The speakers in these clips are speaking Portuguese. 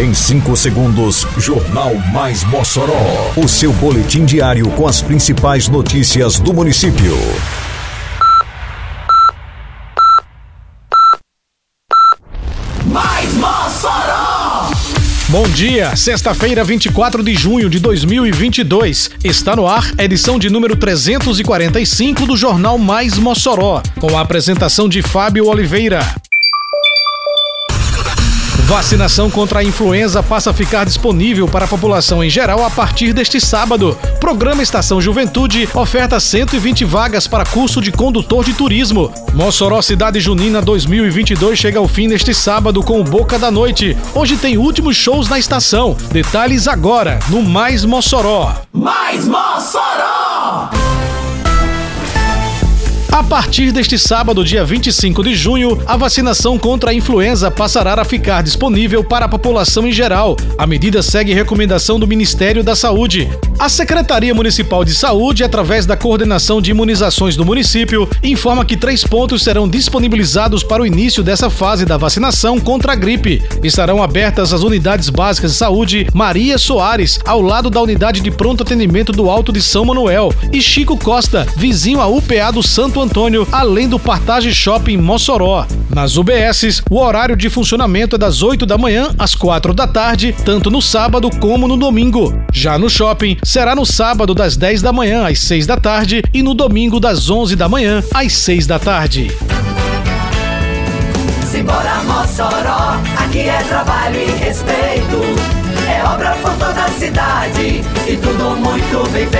Em 5 segundos, Jornal Mais Mossoró. O seu boletim diário com as principais notícias do município. Mais Mossoró! Bom dia, sexta-feira, 24 de junho de 2022. Está no ar a edição de número 345 do Jornal Mais Mossoró, com a apresentação de Fábio Oliveira. Vacinação contra a influenza passa a ficar disponível para a população em geral a partir deste sábado. Programa Estação Juventude oferta 120 vagas para curso de condutor de turismo. Mossoró Cidade Junina 2022 chega ao fim neste sábado com o Boca da Noite. Hoje tem últimos shows na estação. Detalhes agora no Mais Mossoró. Mais Mossoró! A partir deste sábado, dia 25 de junho, a vacinação contra a influenza passará a ficar disponível para a população em geral. A medida segue recomendação do Ministério da Saúde. A Secretaria Municipal de Saúde, através da Coordenação de Imunizações do município, informa que três pontos serão disponibilizados para o início dessa fase da vacinação contra a gripe. Estarão abertas as unidades básicas de saúde Maria Soares, ao lado da unidade de pronto atendimento do Alto de São Manuel, e Chico Costa, vizinho à UPA do Santo Antônio, além do Partage Shopping Mossoró. Nas UBSs, o horário de funcionamento é das 8 da manhã às 4 da tarde, tanto no sábado como no domingo. Já no shopping, será no sábado das 10 da manhã às 6 da tarde e no domingo das 11 da manhã às 6 da tarde. Simbora Mossoró, aqui é trabalho e respeito. É obra por toda a cidade e tudo muito bem feito.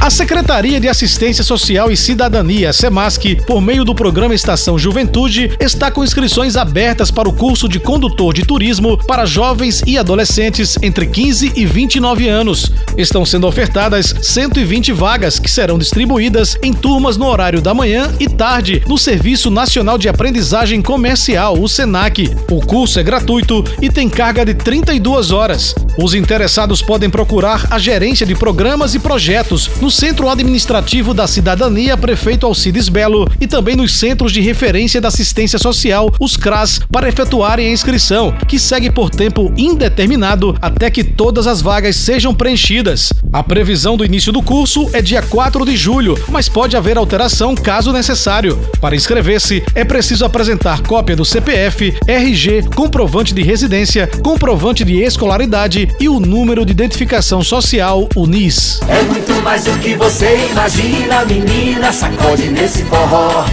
A Secretaria de Assistência Social e Cidadania, SEMASC, por meio do programa Estação Juventude, está com inscrições abertas para o curso de condutor de turismo para jovens e adolescentes entre 15 e 29 anos. Estão sendo ofertadas 120 vagas que serão distribuídas em turmas no horário da manhã e tarde no Serviço Nacional de Aprendizagem Comercial, o SENAC. O curso é gratuito e tem carga de 32 horas. Os interessados podem procurar a gerência de programas e projetos no Centro Administrativo da Cidadania, Prefeito Alcides Belo, e também nos Centros de Referência da Assistência Social, os CRAS, para efetuarem a inscrição, que segue por tempo indeterminado até que todas as vagas sejam preenchidas. A previsão do início do curso é dia 4 de julho, mas pode haver alteração caso necessário. Para inscrever-se, é preciso apresentar cópia do CPF, RG, comprovante de residência, comprovante de escolaridade e o número de identificação social, o NIS. É muito mais do que você imagina, menina, sacode nesse forró.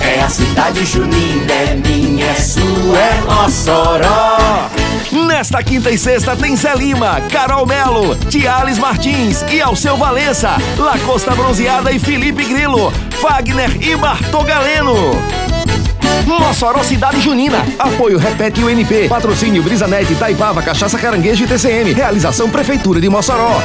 É a cidade junina, é minha, é sua, é Mossoró. Nesta quinta e sexta tem Zé Lima, Carol Melo, Tiales Martins e Alceu Valença, Lacosta Bronzeada e Felipe Grilo, Fagner e Bartô Galeno. Mossoró Cidade Junina. Apoio Repete UNP. Patrocínio Brisanete, Taipava, Cachaça Caranguejo e TCM. Realização Prefeitura de Mossoró.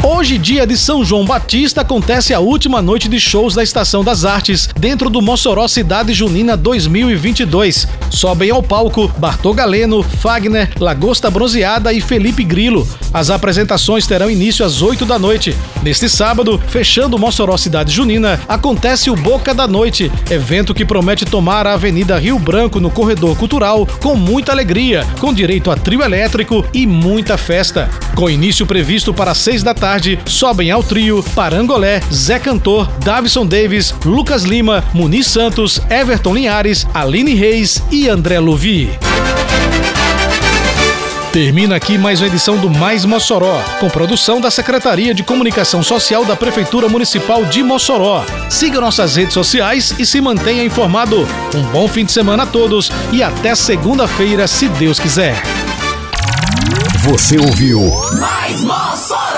Hoje, dia de São João Batista, acontece a última noite de shows da Estação das Artes, dentro do Mossoró Cidade Junina 2022. Sobem ao palco Bartô Galeno, Fagner, Lagosta Bronzeada e Felipe Grilo. As apresentações terão início às 8 da noite. Neste sábado, fechando Mossoró Cidade Junina, acontece o Boca da Noite, evento que promete tomar a Avenida Rio Branco no Corredor Cultural com muita alegria, com direito a trio elétrico e muita festa. Com início previsto para 6 da tarde, sobem ao trio Parangolé, Zé Cantor, Davison Davis, Lucas Lima, Muniz Santos, Everton Linhares, Aline Reis e André Luvi. Termina aqui mais uma edição do Mais Mossoró, com produção da Secretaria de Comunicação Social da Prefeitura Municipal de Mossoró. Siga nossas redes sociais e se mantenha informado. Um bom fim de semana a todos e até segunda-feira, se Deus quiser. Você ouviu Mais Mossoró!